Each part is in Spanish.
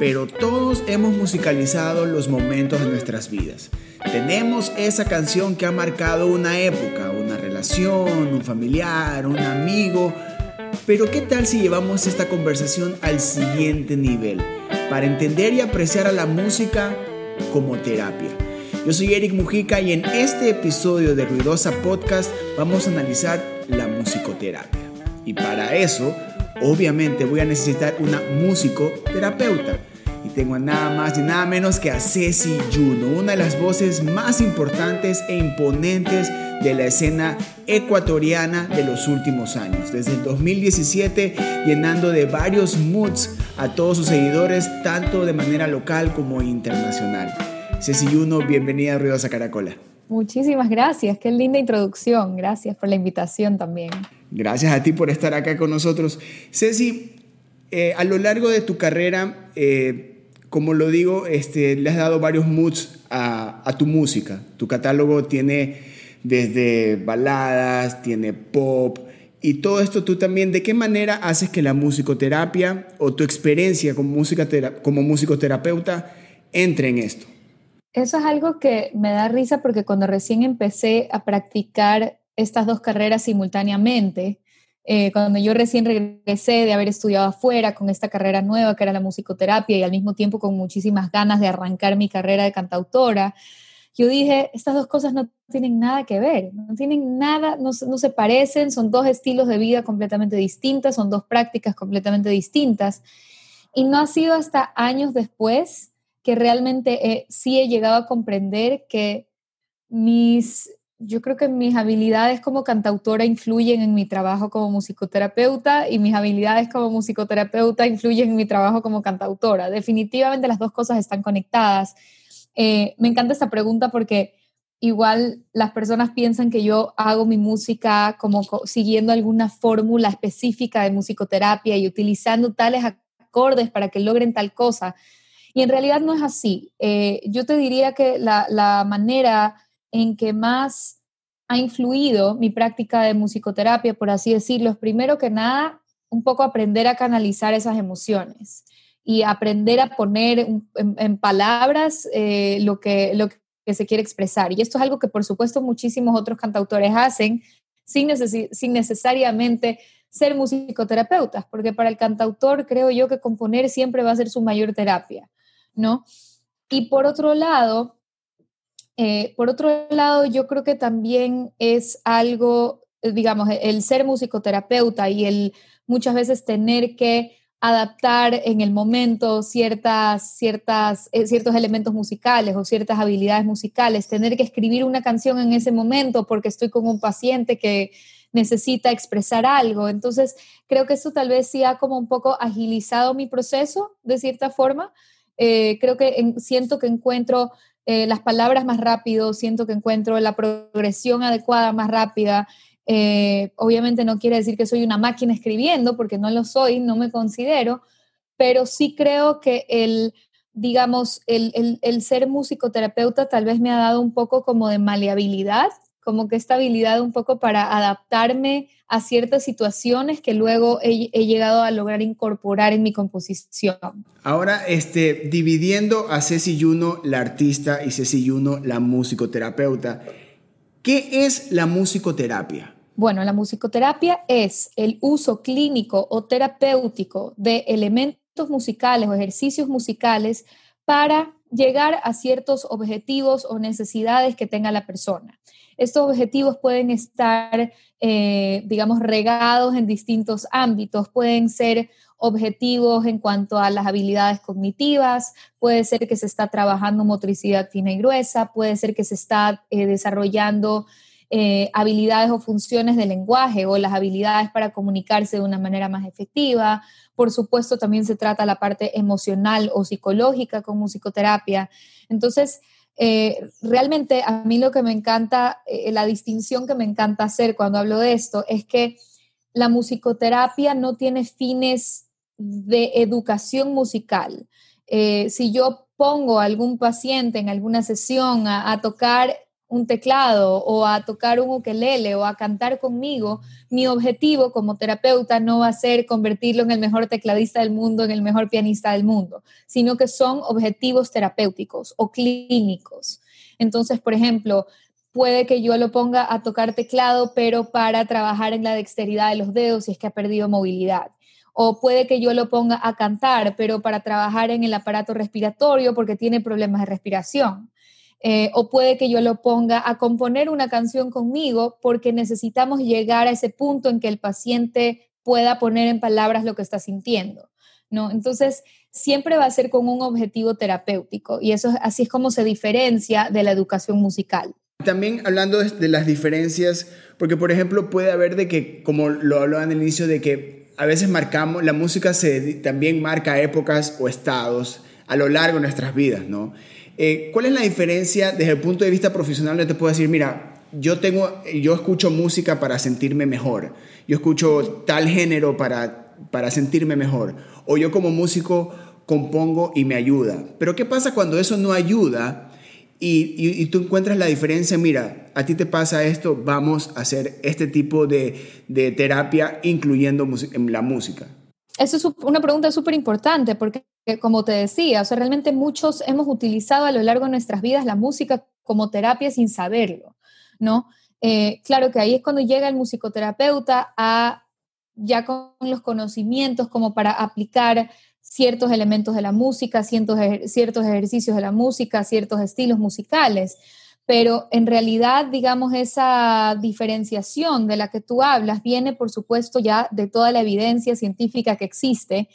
pero todos hemos musicalizado los momentos de nuestras vidas. Tenemos esa canción que ha marcado una época, una relación, un familiar, un amigo. Pero ¿qué tal si llevamos esta conversación al siguiente nivel? Para entender y apreciar a la música como terapia. Yo soy Eric Mujica y en este episodio de Ruidosa Podcast vamos a analizar la musicoterapia. Y para eso, obviamente voy a necesitar una musicoterapeuta y tengo nada más y nada menos que a Ceci Juno, una de las voces más importantes e imponentes de la escena ecuatoriana de los últimos años. Desde el 2017 llenando de varios moods a todos sus seguidores, tanto de manera local como internacional. Ceci Juno, bienvenida a Ruidosa Caracola. Muchísimas gracias, qué linda introducción. Gracias por la invitación también. Gracias a ti por estar acá con nosotros. Ceci, eh, a lo largo de tu carrera, eh, como lo digo, este, le has dado varios moods a, tu música. Tu catálogo tiene desde baladas, tiene pop, y todo esto tú también, ¿de qué manera haces que la musicoterapia o tu experiencia como, música como musicoterapeuta entre en esto? Eso es algo que me da risa porque cuando recién empecé a practicar estas dos carreras simultáneamente, eh, cuando yo recién regresé de haber estudiado afuera con esta carrera nueva que era la musicoterapia y al mismo tiempo con muchísimas ganas de arrancar mi carrera de cantautora, yo dije, estas dos cosas no tienen nada que ver, no tienen nada, no, no se parecen, son dos estilos de vida completamente distintas, son dos prácticas completamente distintas. Y no ha sido hasta años después que realmente sí he llegado a comprender que mis yo creo que mis habilidades como cantautora influyen en mi trabajo como musicoterapeuta y mis habilidades como musicoterapeuta influyen en mi trabajo como cantautora. Definitivamente las dos cosas están conectadas. Eh, me encanta esta pregunta porque igual las personas piensan que yo hago mi música como siguiendo alguna fórmula específica de musicoterapia y utilizando tales acordes para que logren tal cosa. Y en realidad no es así. Eh, yo te diría que la, la manera en que más ha influido mi práctica de musicoterapia, por así decirlo, es primero que nada un poco aprender a canalizar esas emociones y aprender a poner en, palabras eh, lo, que, lo que se quiere expresar. Y esto es algo que por supuesto muchísimos otros cantautores hacen sin, sin necesariamente ser musicoterapeutas, porque para el cantautor creo yo que componer siempre va a ser su mayor terapia, ¿no? Y por otro lado, eh, por otro lado, yo creo que también es algo, eh, digamos, el ser musicoterapeuta y el muchas veces tener que adaptar en el momento ciertas, ciertas, eh, ciertos elementos musicales o ciertas habilidades musicales, tener que escribir una canción en ese momento porque estoy con un paciente que necesita expresar algo. Entonces, creo que eso tal vez sí ha como un poco agilizado mi proceso de cierta forma. creo que siento que encuentro eh, las palabras más rápido, siento que encuentro la progresión adecuada más rápida. Eh, obviamente no quiere decir que soy una máquina escribiendo, porque no lo soy, no me considero, pero sí creo que el, digamos, el, el, el ser musicoterapeuta tal vez me ha dado un poco como de maleabilidad como que esta habilidad un poco para adaptarme a ciertas situaciones que luego he, llegado a lograr incorporar en mi composición. Ahora, este, dividiendo a Ceci Yuno, la artista, y Ceci Yuno, la musicoterapeuta, ¿qué es la musicoterapia? Bueno, la musicoterapia es el uso clínico o terapéutico de elementos musicales o ejercicios musicales para llegar a ciertos objetivos o necesidades que tenga la persona. Estos objetivos pueden estar, eh, digamos, regados en distintos ámbitos, pueden ser objetivos en cuanto a las habilidades cognitivas, puede ser que se está trabajando motricidad fina y gruesa, puede ser que se está eh, desarrollando eh, habilidades o funciones de lenguaje o las habilidades para comunicarse de una manera más efectiva. Por supuesto, también se trata la parte emocional o psicológica con musicoterapia. Entonces, eh, realmente a mí lo que me encanta, eh, la distinción que me encanta hacer cuando hablo de esto es que la musicoterapia no tiene fines de educación musical. Eh, si yo pongo a algún paciente en alguna sesión a, tocar un teclado o a tocar un ukelele o a cantar conmigo, mi objetivo como terapeuta no va a ser convertirlo en el mejor tecladista del mundo, en el mejor pianista del mundo, sino que son objetivos terapéuticos o clínicos. Entonces, por ejemplo, puede que yo lo ponga a tocar teclado, pero para trabajar en la dexteridad de los dedos si es que ha perdido movilidad. O puede que yo lo ponga a cantar, pero para trabajar en el aparato respiratorio porque tiene problemas de respiración. Eh, o puede que yo lo ponga a componer una canción conmigo porque necesitamos llegar a ese punto en que el paciente pueda poner en palabras lo que está sintiendo, ¿no? Entonces, siempre va a ser con un objetivo terapéutico y eso así es como se diferencia de la educación musical. También hablando de, las diferencias, porque por ejemplo puede haber de que, como lo hablaba en el inicio, de que a veces marcamos, la música se, también marca épocas o estados a lo largo de nuestras vidas, ¿no? Eh, ¿Cuál es la diferencia desde el punto de vista profesional? Yo te puedo decir, mira, yo, tengo, yo escucho música para sentirme mejor, yo escucho tal género para, para sentirme mejor, o yo como músico compongo y me ayuda. Pero ¿qué pasa cuando eso no ayuda y, y, tú encuentras la diferencia? Mira, a ti te pasa esto, vamos a hacer este tipo de, de terapia incluyendo la música. Eso es una pregunta súper importante porque, como te decía, o sea, realmente muchos hemos utilizado a lo largo de nuestras vidas la música como terapia sin saberlo, ¿no? Eh, claro que ahí es cuando llega el musicoterapeuta a ya con los conocimientos como para aplicar ciertos elementos de la música, ciertos, ciertos ejercicios de la música, ciertos estilos musicales pero en realidad, digamos, esa diferenciación de la que tú hablas viene, por supuesto, ya de toda la evidencia científica que existe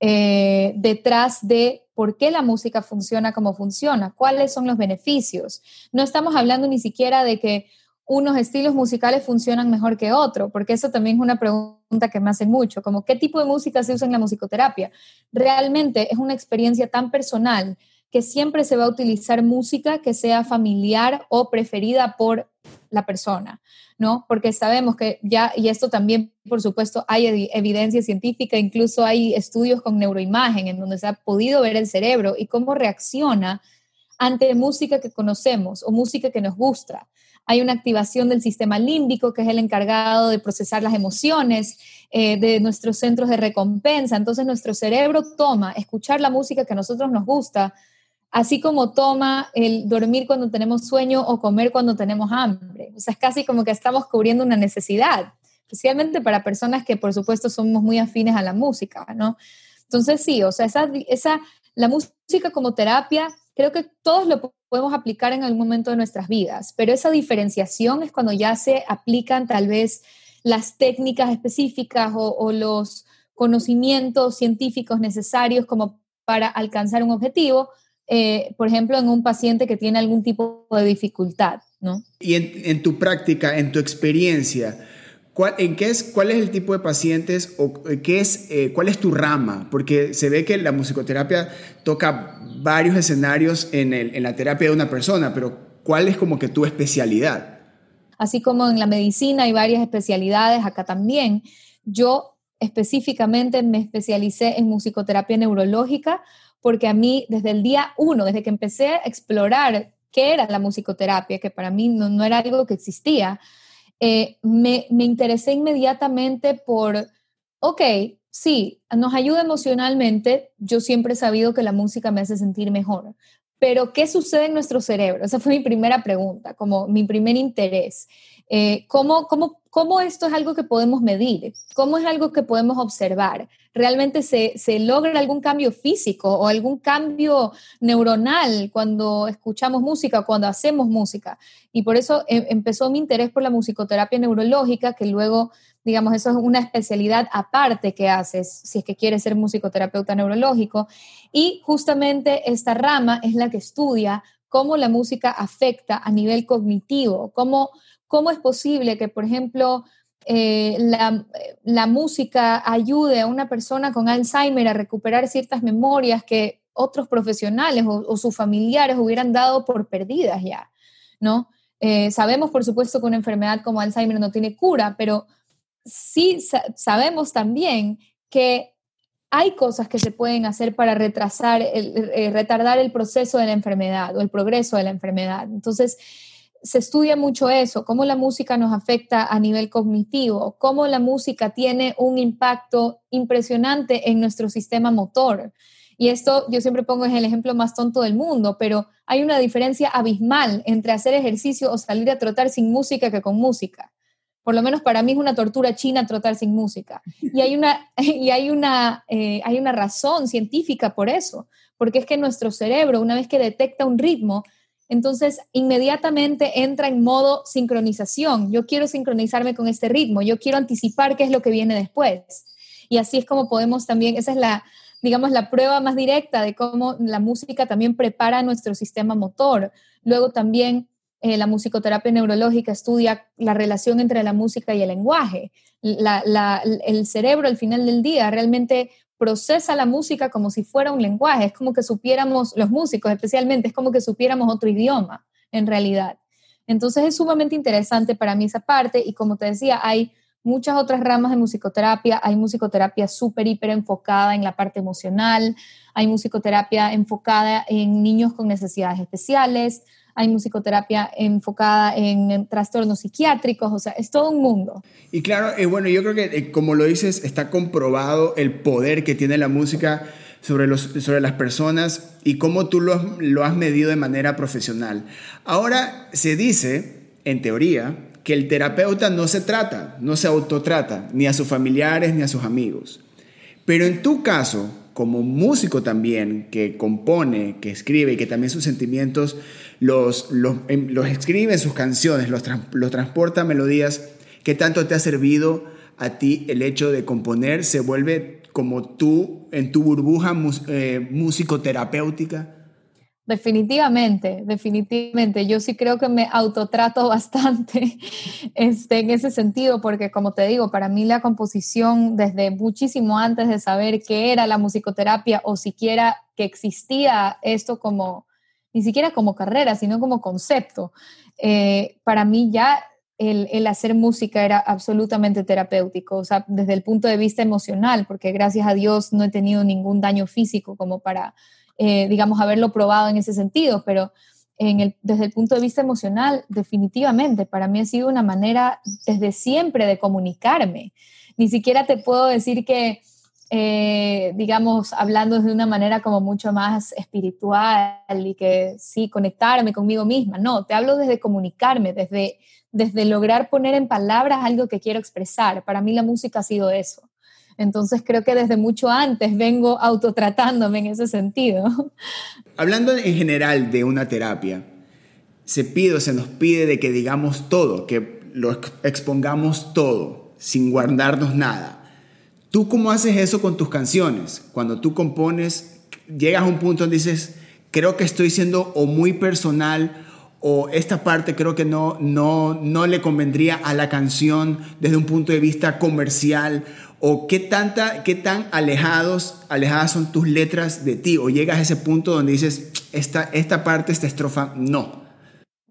eh, detrás de por qué la música funciona como funciona, cuáles son los beneficios. No estamos hablando ni siquiera de que unos estilos musicales funcionan mejor que otro, porque eso también es una pregunta que me hacen mucho, como qué tipo de música se usa en la musicoterapia. Realmente es una experiencia tan personal siempre se va a utilizar música que sea familiar o preferida por la persona, ¿no? Porque sabemos que ya, y esto también, por supuesto, hay evidencia científica, incluso hay estudios con neuroimagen en donde se ha podido ver el cerebro y cómo reacciona ante música que conocemos o música que nos gusta. Hay una activación del sistema límbico, que es el encargado de procesar las emociones, eh, de nuestros centros de recompensa. Entonces nuestro cerebro toma escuchar la música que a nosotros nos gusta así como toma el dormir cuando tenemos sueño o comer cuando tenemos hambre. O sea, es casi como que estamos cubriendo una necesidad, especialmente para personas que por supuesto somos muy afines a la música, ¿no? Entonces sí, o sea, esa, esa, la música como terapia, creo que todos lo podemos aplicar en algún momento de nuestras vidas, pero esa diferenciación es cuando ya se aplican tal vez las técnicas específicas o, o los conocimientos científicos necesarios como para alcanzar un objetivo, eh, por ejemplo, en un paciente que tiene algún tipo de dificultad, ¿no? Y en, tu práctica, en tu experiencia, ¿cuál, en qué es, ¿cuál es el tipo de pacientes o qué es, eh, cuál es tu rama? Porque se ve que la musicoterapia toca varios escenarios en, el, en la terapia de una persona, pero ¿cuál es como que tu especialidad? Así como en la medicina hay varias especialidades, acá también. Yo específicamente me especialicé en musicoterapia neurológica porque a mí desde el día uno, desde que empecé a explorar qué era la musicoterapia, que para mí no, era algo que existía, eh, me, me interesé inmediatamente por, ok, sí, nos ayuda emocionalmente, yo siempre he sabido que la música me hace sentir mejor, pero ¿qué sucede en nuestro cerebro? Esa fue mi primera pregunta, como mi primer interés. Eh, ¿cómo, cómo, cómo, esto es algo que podemos medir? ¿Cómo es algo que podemos observar? ¿Realmente se, se, logra algún cambio físico o algún cambio neuronal cuando escuchamos música cuando hacemos música? Y por eso em, empezó mi interés por la musicoterapia neurológica, que luego, digamos, eso es una especialidad aparte que haces si es que quieres ser musicoterapeuta neurológico. Y justamente esta rama es la que estudia cómo la música afecta a nivel cognitivo, cómo ¿Cómo es posible que, por ejemplo, eh, la, música ayude a una persona con Alzheimer a recuperar ciertas memorias que otros profesionales o, sus familiares hubieran dado por perdidas ya, ¿no? Eh, sabemos, por supuesto, que una enfermedad como Alzheimer no tiene cura, pero sí sabemos también que hay cosas que se pueden hacer para retrasar, el, eh, retardar el proceso de la enfermedad o el progreso de la enfermedad. Entonces, se estudia mucho eso, cómo la música nos afecta a nivel cognitivo, cómo la música tiene un impacto impresionante en nuestro sistema motor. Y esto yo siempre pongo es el ejemplo más tonto del mundo, pero hay una diferencia abismal entre hacer ejercicio o salir a trotar sin música que con música. Por lo menos para mí es una tortura china trotar sin música. Y hay una, y hay una, eh, hay una razón científica por eso, porque es que nuestro cerebro, una vez que detecta un ritmo, entonces inmediatamente entra en modo sincronización. Yo quiero sincronizarme con este ritmo, yo quiero anticipar qué es lo que viene después. Y así es como podemos también, esa es la, digamos, la prueba más directa de cómo la música también prepara nuestro sistema motor. Luego también eh, la musicoterapia neurológica estudia la relación entre la música y el lenguaje. el cerebro al final del día realmente procesa la música como si fuera un lenguaje, es como que supiéramos, los músicos especialmente, es como que supiéramos otro idioma en realidad. Entonces es sumamente interesante para mí esa parte y como te decía, hay muchas otras ramas de musicoterapia. Hay musicoterapia súper, hiper enfocada en la parte emocional. Hay musicoterapia enfocada en niños con necesidades especiales. Hay musicoterapia enfocada en, trastornos psiquiátricos. O sea, es todo un mundo. Y claro, eh, bueno, yo creo que eh, como lo dices, está comprobado el poder que tiene la música sobre, los, sobre las personas y cómo tú lo, lo has medido de manera profesional. Ahora se dice, en teoría, que el terapeuta no se trata, no se autotrata, ni a sus familiares ni a sus amigos. Pero en tu caso, como músico también, que compone, que escribe y que también sus sentimientos los, los, em, escribe en sus canciones, los, los transporta melodías, ¿qué tanto te ha servido a ti el hecho de componer? ¿Se vuelve como tú en tu burbuja eh, musicoterapéutica? Definitivamente, definitivamente. Yo sí creo que me autotrato bastante este, en ese sentido, porque como te digo, para mí la composición, desde muchísimo antes de saber qué era la musicoterapia o siquiera que existía esto como, ni siquiera como carrera, sino como concepto, eh, para mí ya el, el, hacer música era absolutamente terapéutico, o sea, desde el punto de vista emocional, porque gracias a Dios no he tenido ningún daño físico como para eh, digamos, haberlo probado en ese sentido, pero desde el punto de vista emocional, definitivamente, para mí ha sido una manera desde siempre de comunicarme. Ni siquiera te puedo decir que, eh, digamos, hablando de una manera como mucho más espiritual y que sí, conectarme conmigo misma. No, te hablo desde comunicarme, desde, desde lograr poner en palabras algo que quiero expresar. Para mí la música ha sido eso. Entonces creo que desde mucho antes vengo autotratándome en ese sentido. Hablando en general de una terapia, se pide se nos pide de que digamos todo, que lo expongamos todo, sin guardarnos nada. ¿Tú cómo haces eso con tus canciones? Cuando tú compones, llegas a un punto donde dices, creo que estoy siendo o muy personal o esta parte creo que no, no, no le convendría a la canción desde un punto de vista comercial o qué, tanta, qué tan alejados, alejadas son tus letras de ti, o llegas a ese punto donde dices, esta, esta parte, esta estrofa, no.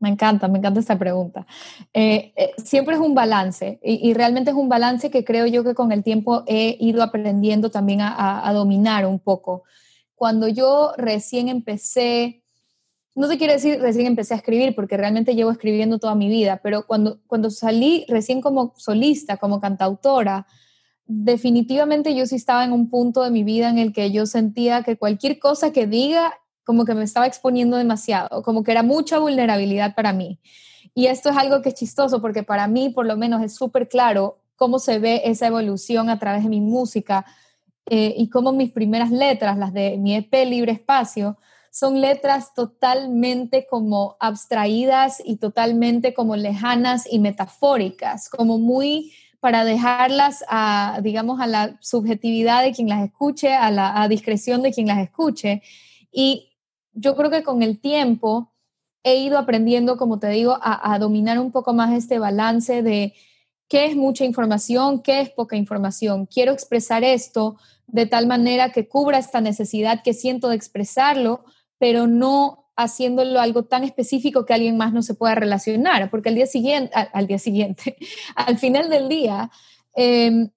Me encanta, me encanta esta pregunta. Eh, eh, siempre es un balance y, realmente es un balance que creo yo que con el tiempo he ido aprendiendo también a, a dominar un poco. Cuando yo recién empecé, no te quiero decir recién empecé a escribir porque realmente llevo escribiendo toda mi vida, pero cuando, cuando salí recién como solista, como cantautora, definitivamente yo sí estaba en un punto de mi vida en el que yo sentía que cualquier cosa que diga como que me estaba exponiendo demasiado, como que era mucha vulnerabilidad para mí. Y esto es algo que es chistoso porque para mí por lo menos es súper claro cómo se ve esa evolución a través de mi música eh, y cómo mis primeras letras, las de mi EP Libre Espacio, son letras totalmente como abstraídas y totalmente como lejanas y metafóricas, como muy para dejarlas a, digamos, a la subjetividad de quien las escuche, a la discreción de quien las escuche. Y yo creo que con el tiempo he ido aprendiendo, como te digo, a, dominar un poco más este balance de qué es mucha información, qué es poca información. Quiero expresar esto de tal manera que cubra esta necesidad que siento de expresarlo, pero no haciéndolo algo tan específico que alguien más no se pueda relacionar, porque al día siguiente, al, día siguiente, al final del día, em,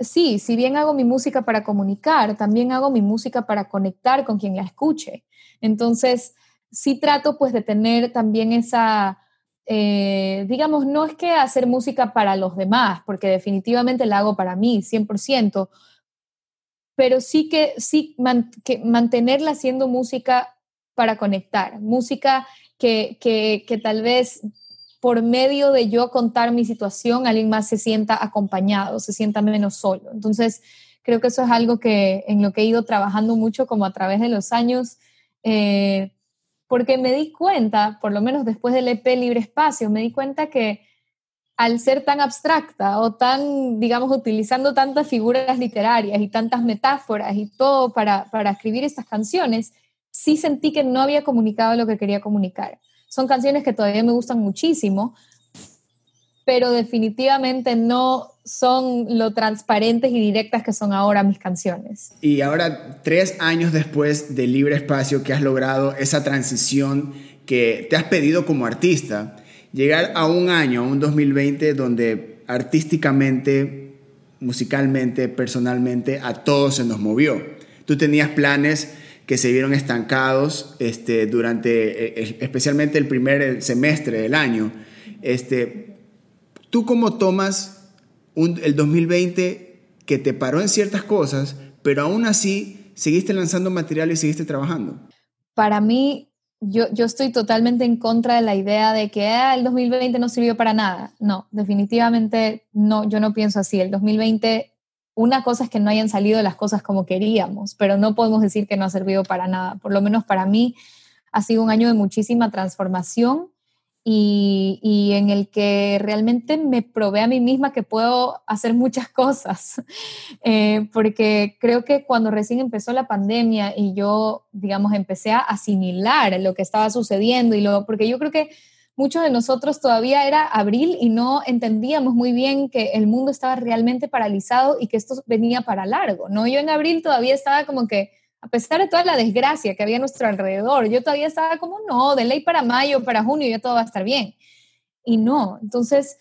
sí, si bien hago mi música para comunicar, también hago mi música para conectar con quien la escuche. Entonces, sí trato pues de tener también esa, eh, digamos, no es que hacer música para los demás, porque definitivamente la hago para mí, 100%, pero sí que, sí mantenerla haciendo música para conectar, música que, que, que tal vez por medio de yo contar mi situación, alguien más se sienta acompañado, se sienta menos solo. Entonces, creo que eso es algo que en lo que he ido trabajando mucho como a través de los años, eh, porque me di cuenta, por lo menos después del EP Libre Espacio, me di cuenta que al ser tan abstracta o tan, digamos, utilizando tantas figuras literarias y tantas metáforas y todo para, para escribir estas canciones, sí sentí que no había comunicado lo que quería comunicar. Son canciones que todavía me gustan muchísimo, pero definitivamente no son lo transparentes y directas que son ahora mis canciones. Y ahora, tres años después de Libre Espacio, que has logrado esa transición que te has pedido como artista, llegar a un año, a un 2020, donde artísticamente, musicalmente, personalmente, a todos se nos movió. Tú tenías planes que se vieron estancados este, durante e, e, especialmente el primer semestre del año. Este, ¿Tú cómo tomas el 2020 que te paró en ciertas cosas, pero aún así seguiste lanzando material y seguiste trabajando? Para mí, yo, yo estoy totalmente en contra de la idea de que ah, el 2020 no sirvió para nada. No, definitivamente no, yo no pienso así. El 2020 una cosa es que no hayan salido las cosas como queríamos, pero no podemos decir que no ha servido para nada. Por lo menos para mí ha sido un año de muchísima transformación y, en el que realmente me probé a mí misma que puedo hacer muchas cosas, eh, porque creo que cuando recién empezó la pandemia y yo, digamos, empecé a asimilar lo que estaba sucediendo y lo, porque yo creo que muchos de nosotros todavía era abril y no entendíamos muy bien que el mundo estaba realmente paralizado y que esto venía para largo, ¿no? Yo en abril todavía estaba como que, a pesar de toda la desgracia que había a nuestro alrededor, yo todavía estaba como, no, de ley para mayo, para junio, ya todo va a estar bien. Y no, entonces,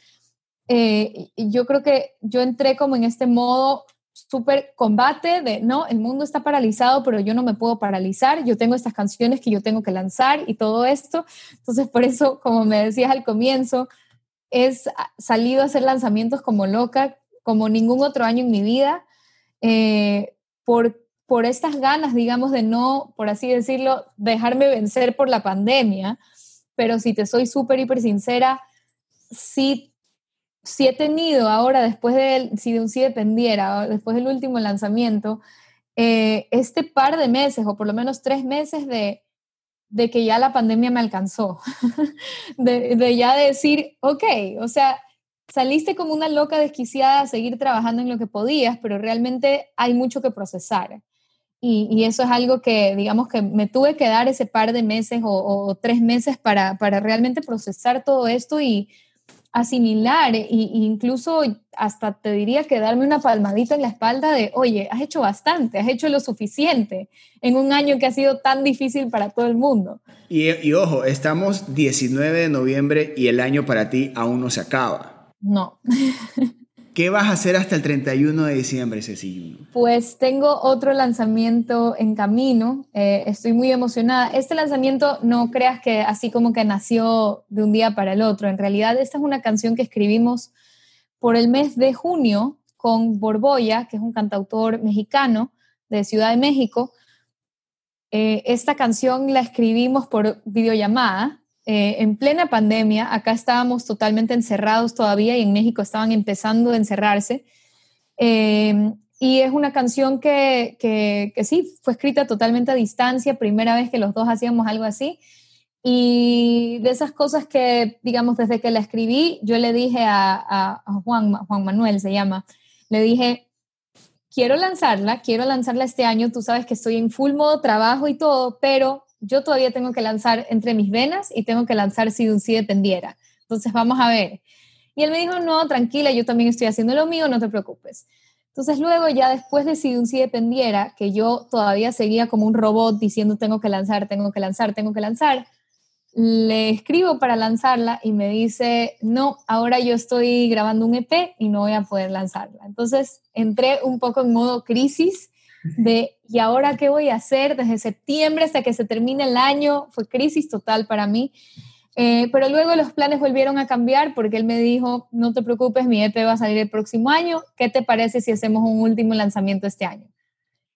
eh, yo creo que yo entré como en este modo súper combate de, no, el mundo está paralizado, pero yo no me puedo paralizar, yo tengo estas canciones que yo tengo que lanzar y todo esto. Entonces, por eso, como me decías al comienzo, es salido a hacer lanzamientos como loca, como ningún otro año en mi vida, eh, por, por estas ganas, digamos, de no, por así decirlo, dejarme vencer por la pandemia. Pero si te soy súper, hiper sincera, sí si he tenido ahora, después de, si de un sí dependiera, después del último lanzamiento, eh, este par de meses, o por lo menos tres meses de, de que ya la pandemia me alcanzó, de, ya decir, ok, o sea, saliste como una loca desquiciada a seguir trabajando en lo que podías, pero realmente hay mucho que procesar. Y, y eso es algo que, digamos, que me tuve que dar ese par de meses o, o tres meses para, para realmente procesar todo esto y, asimilar e, incluso hasta te diría que darme una palmadita en la espalda de, oye, has hecho bastante, has hecho lo suficiente en un año que ha sido tan difícil para todo el mundo. Y, y ojo, estamos 19 de noviembre y el año para ti aún no se acaba. No. ¿Qué vas a hacer hasta el 31 de diciembre, Cecilia? Pues tengo otro lanzamiento en camino. Eh, estoy muy emocionada. Este lanzamiento no creas que así como que nació de un día para el otro. En realidad, esta es una canción que escribimos por el mes de junio con Borboya, que es un cantautor mexicano de Ciudad de México. Eh, esta canción la escribimos por videollamada eh, en plena pandemia, acá estábamos totalmente encerrados todavía y en México estaban empezando a encerrarse. Eh, y es una canción que, que, sí, fue escrita totalmente a distancia, primera vez que los dos hacíamos algo así. Y de esas cosas que, digamos, desde que la escribí, yo le dije a, a Juan, Juan Manuel, se llama, le dije, quiero lanzarla, quiero lanzarla este año, tú sabes que estoy en full modo trabajo y todo, pero yo todavía tengo que lanzar entre mis venas y tengo que lanzar si un sí dependiera. Entonces vamos a ver. Y él me dijo, no, tranquila, yo también estoy haciendo lo mío, no te preocupes. Entonces luego ya después de si un sí dependiera, que yo todavía seguía como un robot diciendo tengo que lanzar, tengo que lanzar, tengo que lanzar, le escribo para lanzarla y me dice, no, ahora yo estoy grabando un EP y no voy a poder lanzarla. Entonces entré un poco en modo crisis de ¿y ahora qué voy a hacer? Desde septiembre hasta que se termine el año, fue crisis total para mí. Eh, pero luego los planes volvieron a cambiar porque él me dijo, no te preocupes, mi EP va a salir el próximo año, ¿qué te parece si hacemos un último lanzamiento este año?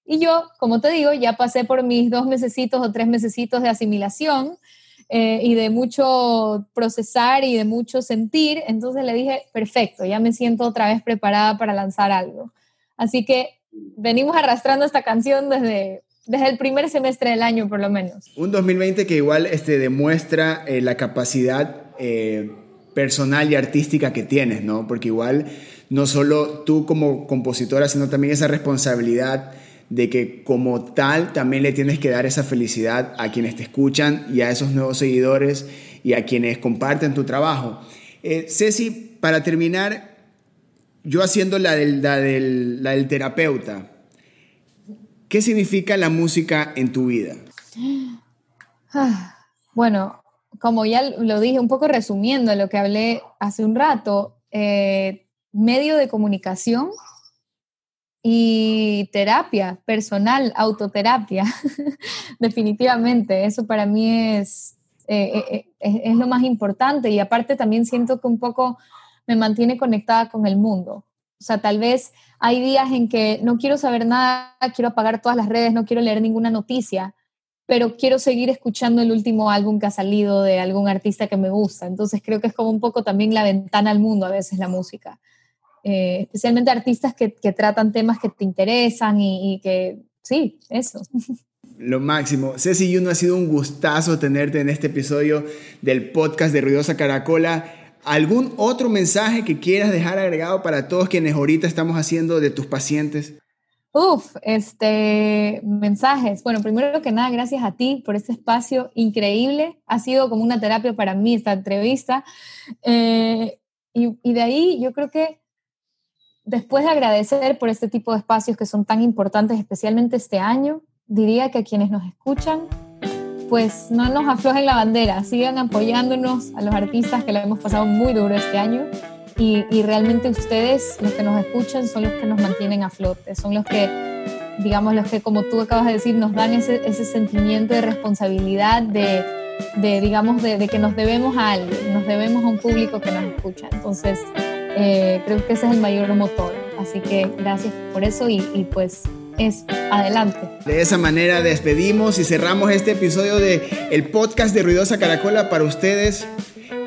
Y yo, como te digo, ya pasé por mis dos mesecitos o tres mesecitos de asimilación eh, y de mucho procesar y de mucho sentir, entonces le dije, perfecto, ya me siento otra vez preparada para lanzar algo. Así que venimos arrastrando esta canción desde, desde el primer semestre del año, por lo menos. Un 2020 que igual este, demuestra eh, la capacidad eh, personal y artística que tienes, ¿no? Porque igual no solo tú como compositora, sino también esa responsabilidad de que como tal también le tienes que dar esa felicidad a quienes te escuchan y a esos nuevos seguidores y a quienes comparten tu trabajo. Eh, Ceci, para terminar, yo haciendo la del, la del, terapeuta, ¿qué significa la música en tu vida? Ah, bueno, como ya lo dije, un poco resumiendo lo que hablé hace un rato, eh, medio de comunicación y terapia personal, autoterapia, definitivamente, eso para mí es, eh, eh, eh, es, lo más importante y aparte también siento que un poco me mantiene conectada con el mundo. O sea, tal vez hay días en que no quiero saber nada, quiero apagar todas las redes, no quiero leer ninguna noticia, pero quiero seguir escuchando el último álbum que ha salido de algún artista que me gusta. Entonces creo que es como un poco también la ventana al mundo a veces la música. Eh, especialmente artistas que, tratan temas que te interesan y, que, sí, eso. Lo máximo. Ceci Yuno, ha sido un gustazo tenerte en este episodio del podcast de Ruidosa Caracola. ¿Algún otro mensaje que quieras dejar agregado para todos quienes ahorita estamos haciendo de tus pacientes? Uf, este, mensajes. Bueno, primero que nada, gracias a ti por este espacio increíble. Ha sido como una terapia para mí esta entrevista. Eh, y, y, de ahí yo creo que después de agradecer por este tipo de espacios que son tan importantes, especialmente este año, diría que a quienes nos escuchan, pues no nos aflojen la bandera, sigan apoyándonos a los artistas que lo hemos pasado muy duro este año y, realmente ustedes, los que nos escuchan, son los que nos mantienen a flote, son los que, digamos, los que, como tú acabas de decir, nos dan ese, ese sentimiento de responsabilidad, de, de digamos, de, de que nos debemos a alguien, nos debemos a un público que nos escucha. Entonces, eh, creo que ese es el mayor motor. Así que gracias por eso y, y pues es adelante. De esa manera despedimos y cerramos este episodio de el podcast de Ruidosa Caracola para ustedes.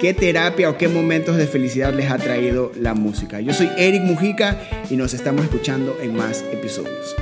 ¿Qué terapia o qué momentos de felicidad les ha traído la música? Yo soy Eric Mujica y nos estamos escuchando en más episodios.